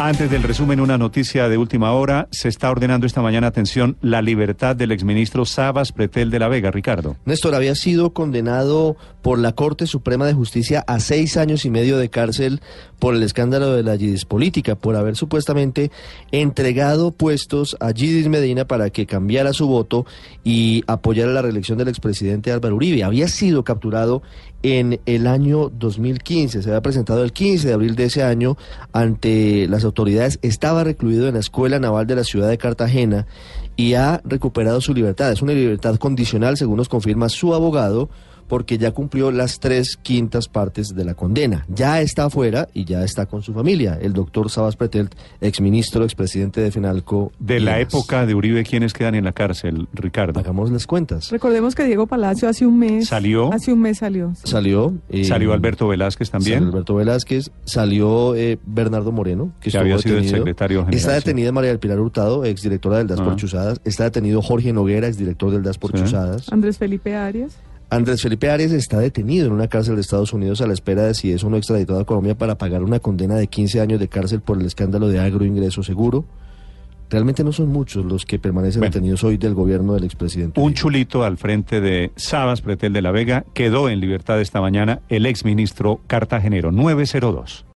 Antes del resumen, una noticia de última hora. Se está ordenando esta mañana, atención, la libertad del exministro Sabas Pretel de la Vega, Ricardo. Néstor había sido condenado por la Corte Suprema de Justicia a seis años y medio de cárcel por el escándalo de la Yidis política, por haber supuestamente entregado puestos a Yidis Medina para que cambiara su voto y apoyara la reelección del expresidente Álvaro Uribe. Había sido capturado en el año 2015, se había presentado el 15 de abril de ese año ante las autoridades, estaba recluido en la Escuela Naval de la ciudad de Cartagena y ha recuperado su libertad. Es una libertad condicional, según nos confirma su abogado, porque ya cumplió las tres quintas partes de la condena. Ya está afuera y ya está con su familia. El doctor Sabas Pretelt, exministro, expresidente de Finalco. De la época de Uribe, ¿quiénes quedan en la cárcel, Ricardo? Hagamos las cuentas. Recordemos que Diego Palacio hace un mes. ¿Salió? Hace un mes salió. Salió. eh, Salió Alberto Velázquez Salió también. Alberto Velázquez, salió eh, Bernardo Moreno, que, Que estuvo había sido el secretario general, Está sí. detenida María del Pilar Hurtado, exdirectora del DAS por Ah. Chuzadas. Está detenido Jorge Noguera, exdirector del DAS por Sí. Chuzadas. Andrés Felipe Arias. Andrés Felipe Arias está detenido en una cárcel de Estados Unidos a la espera de si es o no extraditado a Colombia para pagar una condena de 15 años de cárcel por el escándalo de agroingreso seguro. Realmente no son muchos los que permanecen Bueno. detenidos hoy del gobierno del expresidente. Un chulito al frente de Sabas Pretel de la Vega quedó en libertad esta mañana el exministro cartagenero 902.